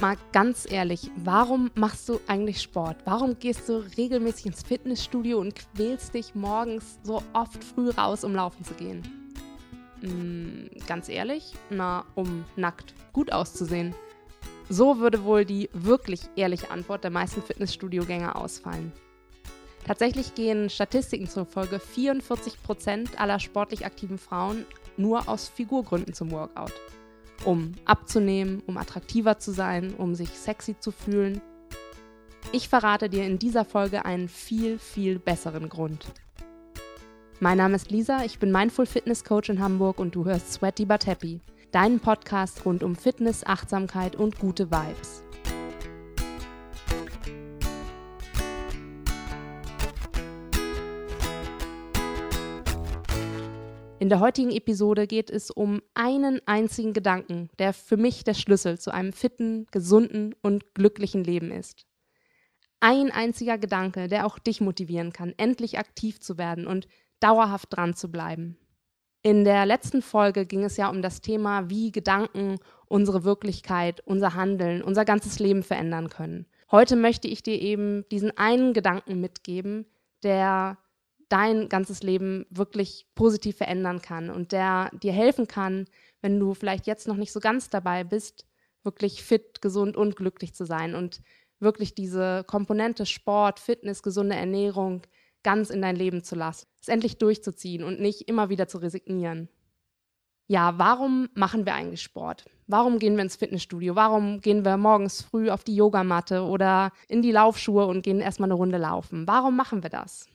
Mal ganz ehrlich, warum machst du eigentlich Sport? Warum gehst du regelmäßig ins Fitnessstudio und quälst dich morgens so oft früh raus, um laufen zu gehen? Hm, ganz ehrlich, na, um nackt gut auszusehen. So würde wohl die wirklich ehrliche Antwort der meisten Fitnessstudio-Gänger ausfallen. Tatsächlich gehen Statistiken zufolge 44% aller sportlich aktiven Frauen nur aus Figurgründen zum Workout um abzunehmen, um attraktiver zu sein, um sich sexy zu fühlen. Ich verrate dir in dieser Folge einen viel, viel besseren Grund. Mein Name ist Lisa, ich bin Mindful Fitness Coach in Hamburg und du hörst Sweaty But Happy, deinen Podcast rund um Fitness, Achtsamkeit und gute Vibes. In der heutigen Episode geht es um einen einzigen Gedanken, der für mich der Schlüssel zu einem fitten, gesunden und glücklichen Leben ist. Ein einziger Gedanke, der auch dich motivieren kann, endlich aktiv zu werden und dauerhaft dran zu bleiben. In der letzten Folge ging es ja um das Thema, wie Gedanken unsere Wirklichkeit, unser Handeln, unser ganzes Leben verändern können. Heute möchte ich dir eben diesen einen Gedanken mitgeben, der dein ganzes Leben wirklich positiv verändern kann und der dir helfen kann, wenn du vielleicht jetzt noch nicht so ganz dabei bist, wirklich fit, gesund und glücklich zu sein und wirklich diese Komponente Sport, Fitness, gesunde Ernährung ganz in dein Leben zu lassen, es endlich durchzuziehen und nicht immer wieder zu resignieren. Ja, warum machen wir eigentlich Sport? Warum gehen wir ins Fitnessstudio? Warum gehen wir morgens früh auf die Yogamatte oder in die Laufschuhe und gehen erstmal eine Runde laufen? Warum machen wir das?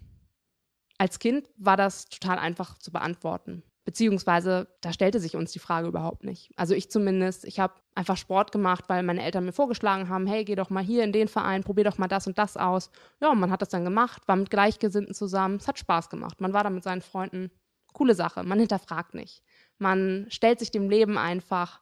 Als Kind war das total einfach zu beantworten. Beziehungsweise, da stellte sich uns die Frage überhaupt nicht. Also ich zumindest, ich habe einfach Sport gemacht, weil meine Eltern mir vorgeschlagen haben, hey, geh doch mal hier in den Verein, probier doch mal das und das aus. Ja, und man hat das dann gemacht, war mit Gleichgesinnten zusammen, es hat Spaß gemacht. Man war da mit seinen Freunden. Coole Sache, man hinterfragt nicht. Man stellt sich dem Leben einfach,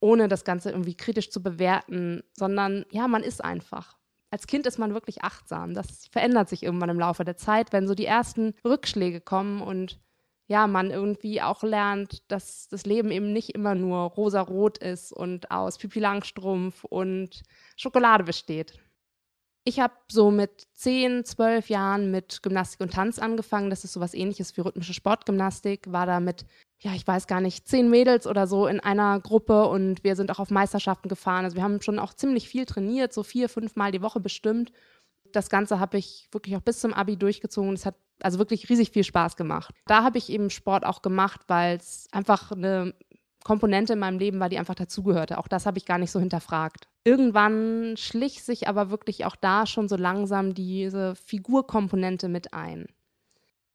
ohne das Ganze irgendwie kritisch zu bewerten, sondern ja, man ist einfach als Kind ist man wirklich achtsam. Das verändert sich irgendwann im Laufe der Zeit, wenn so die ersten Rückschläge kommen und ja, man irgendwie auch lernt, dass das Leben eben nicht immer nur rosa-rot ist und aus Pipi Langstrumpf und Schokolade besteht. Ich habe so mit 10, 12 Jahren mit Gymnastik und Tanz angefangen. Das ist so was ähnliches wie rhythmische Sportgymnastik. War da mit ja, ich weiß gar nicht, zehn Mädels oder so in einer Gruppe und wir sind auch auf Meisterschaften gefahren. Also wir haben schon auch ziemlich viel trainiert, so vier, fünf Mal die Woche bestimmt. Das Ganze habe ich wirklich auch bis zum Abi durchgezogen. Es hat also wirklich riesig viel Spaß gemacht. Da habe ich eben Sport auch gemacht, weil es einfach eine Komponente in meinem Leben war, die einfach dazugehörte. Auch das habe ich gar nicht so hinterfragt. Irgendwann schlich sich aber wirklich auch da schon so langsam diese Figurkomponente mit ein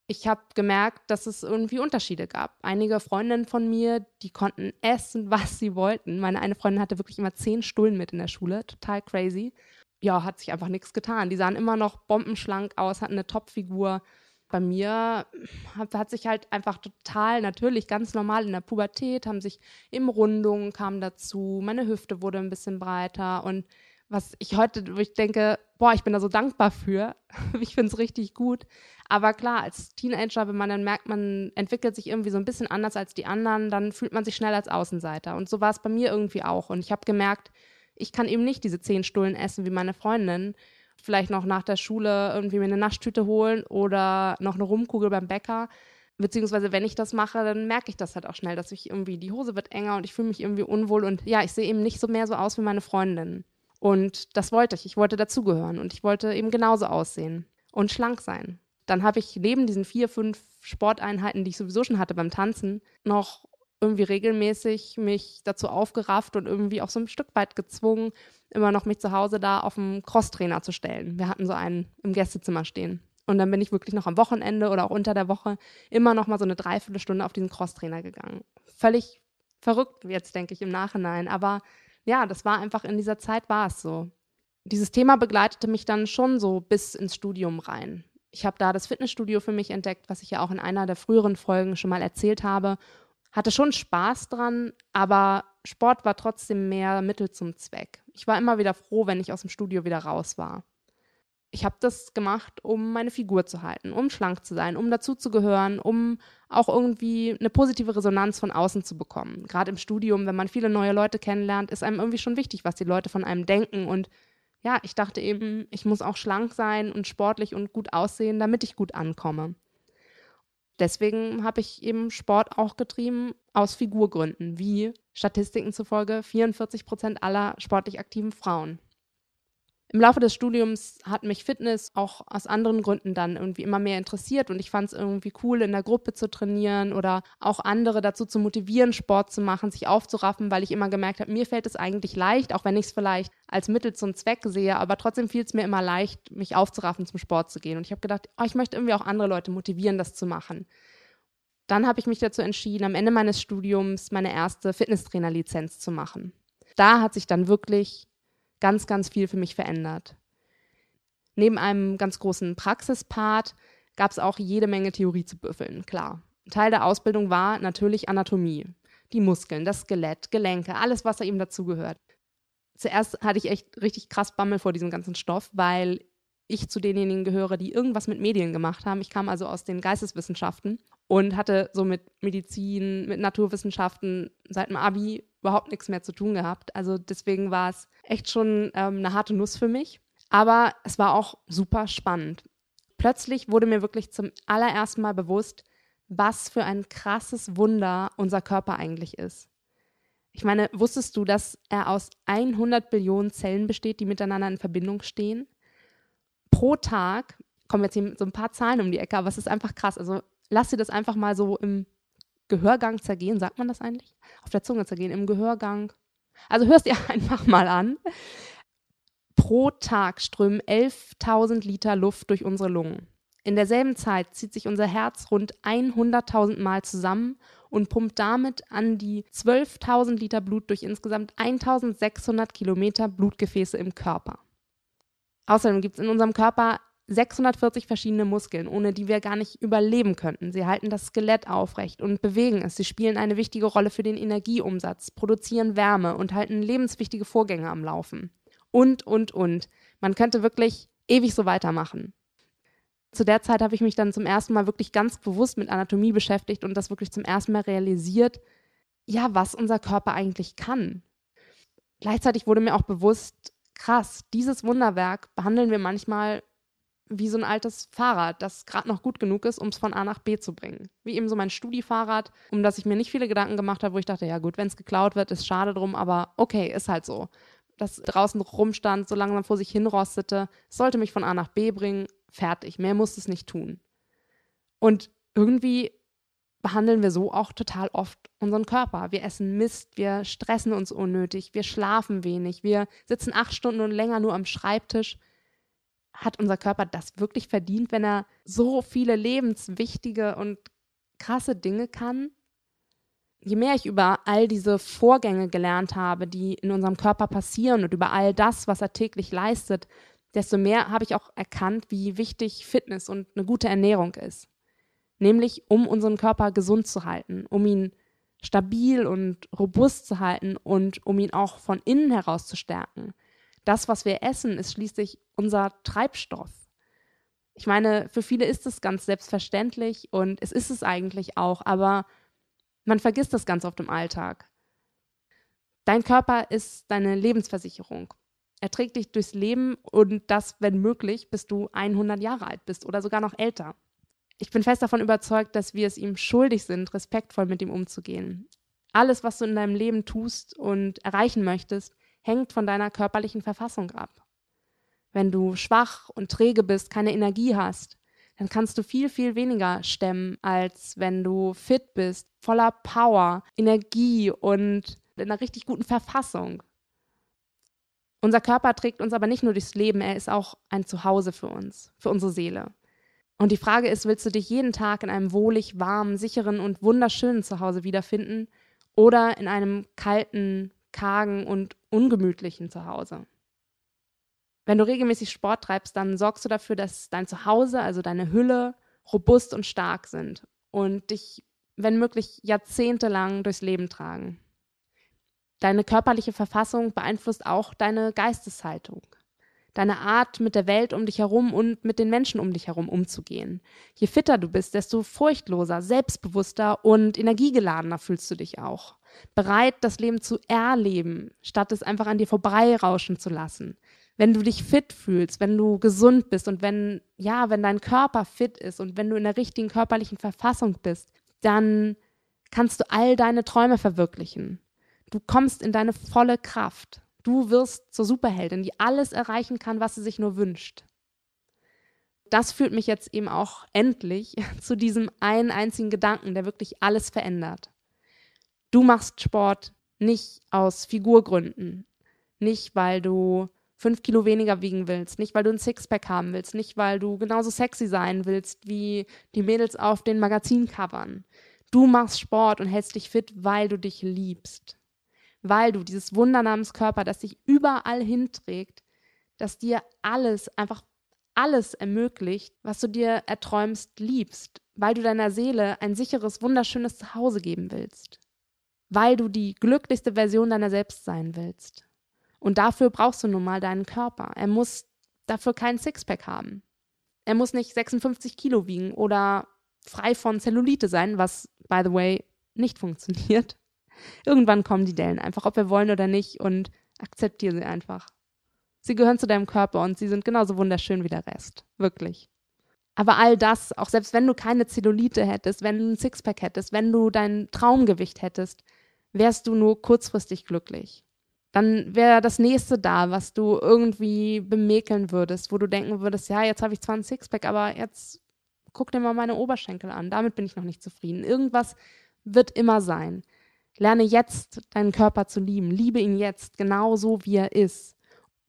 ich habe gemerkt, dass es irgendwie Unterschiede gab. Einige Freundinnen von mir, die konnten essen, was sie wollten. Meine eine Freundin hatte wirklich immer zehn Stullen mit in der Schule, total crazy. Ja, hat sich einfach nichts getan. Die sahen immer noch bombenschlank aus, hatten eine Topfigur. Bei mir hat, hat, sich halt einfach total natürlich, ganz normal in der Pubertät, haben sich im Rundungen kam dazu, meine Hüfte wurde ein bisschen breiter und was ich heute, wo ich denke, boah, ich bin da so dankbar für. ich finde es richtig gut. Aber klar, als Teenager, wenn man dann merkt, man entwickelt sich irgendwie so ein bisschen anders als die anderen, dann fühlt man sich schnell als Außenseiter. Und so war es bei mir irgendwie auch. Und ich habe gemerkt, ich kann eben nicht diese zehn Stullen essen wie meine Freundin. Vielleicht noch nach der Schule irgendwie mir eine Naschtüte holen oder noch eine Rumkugel beim Bäcker. Beziehungsweise, wenn ich das mache, dann merke ich das halt auch schnell, dass ich irgendwie, die Hose wird enger und ich fühle mich irgendwie unwohl. Und ja, ich sehe eben nicht so mehr so aus wie meine Freundin. Und das wollte ich. Ich wollte dazugehören und ich wollte eben genauso aussehen und schlank sein dann habe ich neben diesen vier, fünf Sporteinheiten, die ich sowieso schon hatte beim Tanzen, noch irgendwie regelmäßig mich dazu aufgerafft und irgendwie auch so ein Stück weit gezwungen, immer noch mich zu Hause da auf dem Crosstrainer zu stellen. Wir hatten so einen im Gästezimmer stehen. Und dann bin ich wirklich noch am Wochenende oder auch unter der Woche immer noch mal so eine Dreiviertelstunde auf diesen Crosstrainer gegangen. Völlig verrückt jetzt, denke ich, im Nachhinein. Aber ja, das war einfach in dieser Zeit war es so. Dieses Thema begleitete mich dann schon so bis ins Studium rein ich habe da das Fitnessstudio für mich entdeckt, was ich ja auch in einer der früheren Folgen schon mal erzählt habe. Hatte schon Spaß dran, aber Sport war trotzdem mehr Mittel zum Zweck. Ich war immer wieder froh, wenn ich aus dem Studio wieder raus war. Ich habe das gemacht, um meine Figur zu halten, um schlank zu sein, um dazuzugehören, um auch irgendwie eine positive Resonanz von außen zu bekommen. Gerade im Studium, wenn man viele neue Leute kennenlernt, ist einem irgendwie schon wichtig, was die Leute von einem denken. Und ja, ich dachte eben, ich muss auch schlank sein und sportlich und gut aussehen, damit ich gut ankomme. Deswegen habe ich eben Sport auch getrieben aus Figurgründen, wie Statistiken zufolge 44 Prozent aller sportlich aktiven Frauen. Im Laufe des Studiums hat mich Fitness auch aus anderen Gründen dann irgendwie immer mehr interessiert und ich fand es irgendwie cool, in der Gruppe zu trainieren oder auch andere dazu zu motivieren, Sport zu machen, sich aufzuraffen, weil ich immer gemerkt habe, mir fällt es eigentlich leicht, auch wenn ich es vielleicht als Mittel zum Zweck sehe, aber trotzdem fiel es mir immer leicht, mich aufzuraffen, zum Sport zu gehen. Und ich habe gedacht, oh, ich möchte irgendwie auch andere Leute motivieren, das zu machen. Dann habe ich mich dazu entschieden, am Ende meines Studiums meine erste Fitnesstrainerlizenz zu machen. Da hat sich dann wirklich ganz, ganz viel für mich verändert. Neben einem ganz großen Praxispart gab es auch jede Menge Theorie zu büffeln, klar. Teil der Ausbildung war natürlich Anatomie. Die Muskeln, das Skelett, Gelenke, alles, was da eben dazugehört. Zuerst hatte ich echt richtig krass Bammel vor diesem ganzen Stoff, weil ich zu denjenigen gehöre, die irgendwas mit Medien gemacht haben. Ich kam also aus den Geisteswissenschaften und hatte so mit Medizin, mit Naturwissenschaften seit dem Abi überhaupt nichts mehr zu tun gehabt. Also deswegen war es echt schon ähm, eine harte Nuss für mich. Aber es war auch super spannend. Plötzlich wurde mir wirklich zum allerersten Mal bewusst, was für ein krasses Wunder unser Körper eigentlich ist. Ich meine, wusstest du, dass er aus 100 Billionen Zellen besteht, die miteinander in Verbindung stehen? Pro Tag kommen jetzt hier so ein paar Zahlen um die Ecke, aber es ist einfach krass. Also lass dir das einfach mal so im Gehörgang zergehen, sagt man das eigentlich? Auf der Zunge zergehen, im Gehörgang. Also hörst dir einfach mal an. Pro Tag strömen 11.000 Liter Luft durch unsere Lungen. In derselben Zeit zieht sich unser Herz rund 100.000 Mal zusammen und pumpt damit an die 12.000 Liter Blut durch insgesamt 1.600 Kilometer Blutgefäße im Körper. Außerdem gibt es in unserem Körper 640 verschiedene Muskeln, ohne die wir gar nicht überleben könnten. Sie halten das Skelett aufrecht und bewegen es. Sie spielen eine wichtige Rolle für den Energieumsatz, produzieren Wärme und halten lebenswichtige Vorgänge am Laufen. Und, und, und. Man könnte wirklich ewig so weitermachen. Zu der Zeit habe ich mich dann zum ersten Mal wirklich ganz bewusst mit Anatomie beschäftigt und das wirklich zum ersten Mal realisiert, ja, was unser Körper eigentlich kann. Gleichzeitig wurde mir auch bewusst, krass, dieses Wunderwerk behandeln wir manchmal wie so ein altes Fahrrad, das gerade noch gut genug ist, um es von A nach B zu bringen. Wie eben so mein Studi-Fahrrad, um das ich mir nicht viele Gedanken gemacht habe, wo ich dachte, ja gut, wenn es geklaut wird, ist schade drum, aber okay, ist halt so. Das draußen rumstand, so langsam vor sich hinrostete, sollte mich von A nach B bringen, fertig. Mehr muss es nicht tun. Und irgendwie behandeln wir so auch total oft unseren Körper. Wir essen Mist, wir stressen uns unnötig, wir schlafen wenig, wir sitzen acht Stunden und länger nur am Schreibtisch hat unser Körper das wirklich verdient, wenn er so viele lebenswichtige und krasse Dinge kann? Je mehr ich über all diese Vorgänge gelernt habe, die in unserem Körper passieren und über all das, was er täglich leistet, desto mehr habe ich auch erkannt, wie wichtig Fitness und eine gute Ernährung ist. Nämlich um unseren Körper gesund zu halten, um ihn stabil und robust zu halten und um ihn auch von innen heraus zu stärken. Das, was wir essen, ist schließlich unser Treibstoff. Ich meine, für viele ist es ganz selbstverständlich und es ist es eigentlich auch, aber man vergisst das ganz oft im Alltag. Dein Körper ist deine Lebensversicherung. Er trägt dich durchs Leben und das, wenn möglich, bis du 100 Jahre alt bist oder sogar noch älter. Ich bin fest davon überzeugt, dass wir es ihm schuldig sind, respektvoll mit ihm umzugehen. Alles, was du in deinem Leben tust und erreichen möchtest, hängt von deiner körperlichen Verfassung ab. Wenn du schwach und träge bist, keine Energie hast, dann kannst du viel, viel weniger stemmen, als wenn du fit bist, voller Power, Energie und in einer richtig guten Verfassung. Unser Körper trägt uns aber nicht nur durchs Leben, er ist auch ein Zuhause für uns, für unsere Seele. Und die Frage ist, willst du dich jeden Tag in einem wohlig, warmen, sicheren und wunderschönen Zuhause wiederfinden oder in einem kalten, kargen und ungemütlichen Zuhause. Wenn du regelmäßig Sport treibst, dann sorgst du dafür, dass dein Zuhause, also deine Hülle, robust und stark sind und dich, wenn möglich, jahrzehntelang durchs Leben tragen. Deine körperliche Verfassung beeinflusst auch deine Geisteshaltung. deine Art mit der Welt um dich herum und mit den Menschen um dich herum umzugehen. Je fitter du bist, desto furchtloser, selbstbewusster und energiegeladener fühlst du dich auch. Bereit, das Leben zu erleben, statt es einfach an dir vorbeirauschen zu lassen. Wenn du dich fit fühlst, wenn du gesund bist und wenn, ja, wenn dein Körper fit ist und wenn du in der richtigen körperlichen Verfassung bist, dann kannst du all deine Träume verwirklichen. Du kommst in deine volle Kraft. Du wirst zur Superheldin, die alles erreichen kann, was sie sich nur wünscht. Das führt mich jetzt eben auch endlich zu diesem einen einzigen Gedanken, der wirklich alles verändert. Du machst Sport nicht aus Figurgründen, nicht weil du fünf Kilo weniger wiegen willst, nicht weil du ein Sixpack haben willst, nicht weil du genauso sexy sein willst wie die Mädels auf den Magazincovern. Du machst Sport und hältst dich fit, weil du dich liebst. Weil du dieses Wunder namens Körper, das dich überall hinträgt, das dir alles, einfach alles ermöglicht, was du dir erträumst, liebst, weil du deiner Seele ein sicheres, wunderschönes Zuhause geben willst, weil du die glücklichste Version deiner selbst sein willst. Und dafür brauchst du nun mal deinen Körper. Er muss dafür keinen Sixpack haben. Er muss nicht 56 Kilo wiegen oder frei von Zellulite sein, was, by the way, nicht funktioniert. Irgendwann kommen die Dellen einfach, ob wir wollen oder nicht, und akzeptiere sie einfach. Sie gehören zu deinem Körper und sie sind genauso wunderschön wie der Rest. Wirklich. Aber all das, auch selbst wenn du keine Zellulite hättest, wenn du ein Sixpack hättest, wenn du dein Traumgewicht hättest, wärst du nur kurzfristig glücklich. Dann wäre das nächste da, was du irgendwie bemäkeln würdest, wo du denken würdest, ja, jetzt habe ich zwar ein Sixpack, aber jetzt guck dir mal meine Oberschenkel an. Damit bin ich noch nicht zufrieden. Irgendwas wird immer sein. Lerne jetzt deinen Körper zu lieben. Liebe ihn jetzt, genau so wie er ist.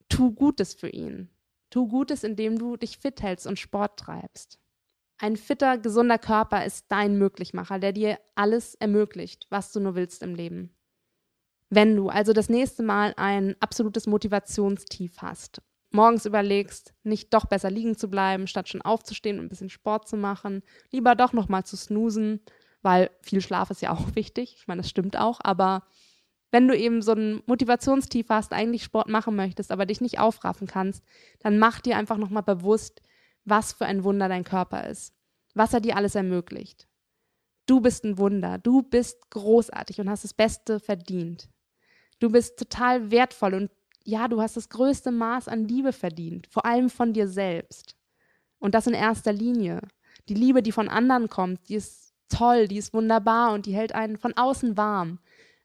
Tu Gutes für ihn. Tu Gutes, indem du dich fit hältst und Sport treibst. Ein fitter, gesunder Körper ist dein Möglichmacher, der dir alles ermöglicht, was du nur willst im Leben. Wenn du also das nächste Mal ein absolutes Motivationstief hast, morgens überlegst, nicht doch besser liegen zu bleiben, statt schon aufzustehen und ein bisschen Sport zu machen, lieber doch nochmal zu snoosen weil viel Schlaf ist ja auch wichtig. Ich meine, das stimmt auch, aber wenn du eben so ein Motivationstief hast, eigentlich Sport machen möchtest, aber dich nicht aufraffen kannst, dann mach dir einfach nochmal bewusst, was für ein Wunder dein Körper ist, was er dir alles ermöglicht. Du bist ein Wunder, du bist großartig und hast das Beste verdient. Du bist total wertvoll und ja, du hast das größte Maß an Liebe verdient, vor allem von dir selbst. Und das in erster Linie. Die Liebe, die von anderen kommt, die ist toll, die ist wunderbar und die hält einen von außen warm.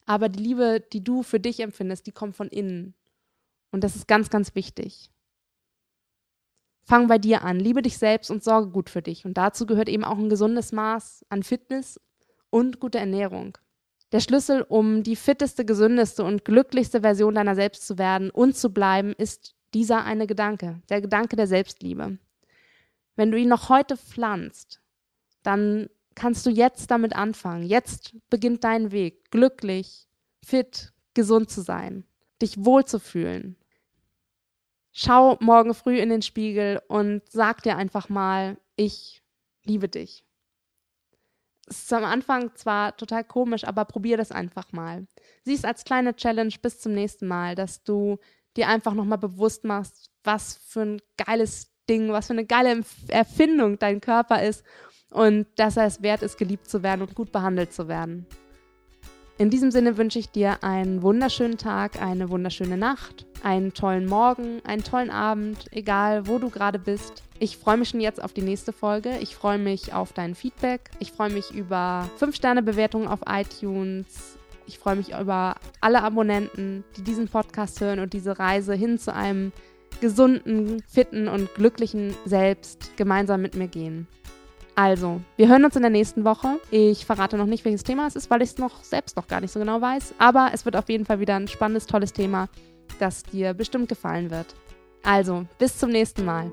Aber die Liebe, die du für dich empfindest, die kommt von innen. Und das ist ganz, ganz wichtig. Fang bei dir an, liebe dich selbst und sorge gut für dich. Und dazu gehört eben auch ein gesundes Maß an Fitness und gute Ernährung. Der Schlüssel, um die fitteste, gesündeste und glücklichste Version deiner selbst zu werden und zu bleiben, ist dieser eine Gedanke, der Gedanke der Selbstliebe. Wenn du ihn noch heute pflanzt, dann kannst du jetzt damit anfangen. Jetzt beginnt dein Weg, glücklich, fit, gesund zu sein, dich wohlzufühlen. Schau morgen früh in den Spiegel und sag dir einfach mal, ich liebe dich. Es ist am Anfang zwar total komisch, aber probier das einfach mal. Sieh es als kleine Challenge bis zum nächsten Mal, dass du dir einfach nochmal bewusst machst, was für ein geiles Ding, was für eine geile Erfindung dein Körper ist und dass er es wert ist, geliebt zu werden und gut behandelt zu werden. In diesem Sinne wünsche ich dir einen wunderschönen Tag, eine wunderschöne Nacht, einen tollen Morgen, einen tollen Abend, egal wo du gerade bist. Ich freue mich schon jetzt auf die nächste Folge. Ich freue mich auf dein Feedback. Ich freue mich über 5-Sterne-Bewertungen auf iTunes. Ich freue mich über alle Abonnenten, die diesen Podcast hören und diese Reise hin zu einem gesunden, fitten und glücklichen Selbst gemeinsam mit mir gehen. Also, wir hören uns in der nächsten Woche. Ich verrate noch nicht, welches Thema es ist, weil ich es noch selbst noch gar nicht so genau weiß. Aber es wird auf jeden Fall wieder ein spannendes, tolles Thema, das dir bestimmt gefallen wird. Also, bis zum nächsten Mal.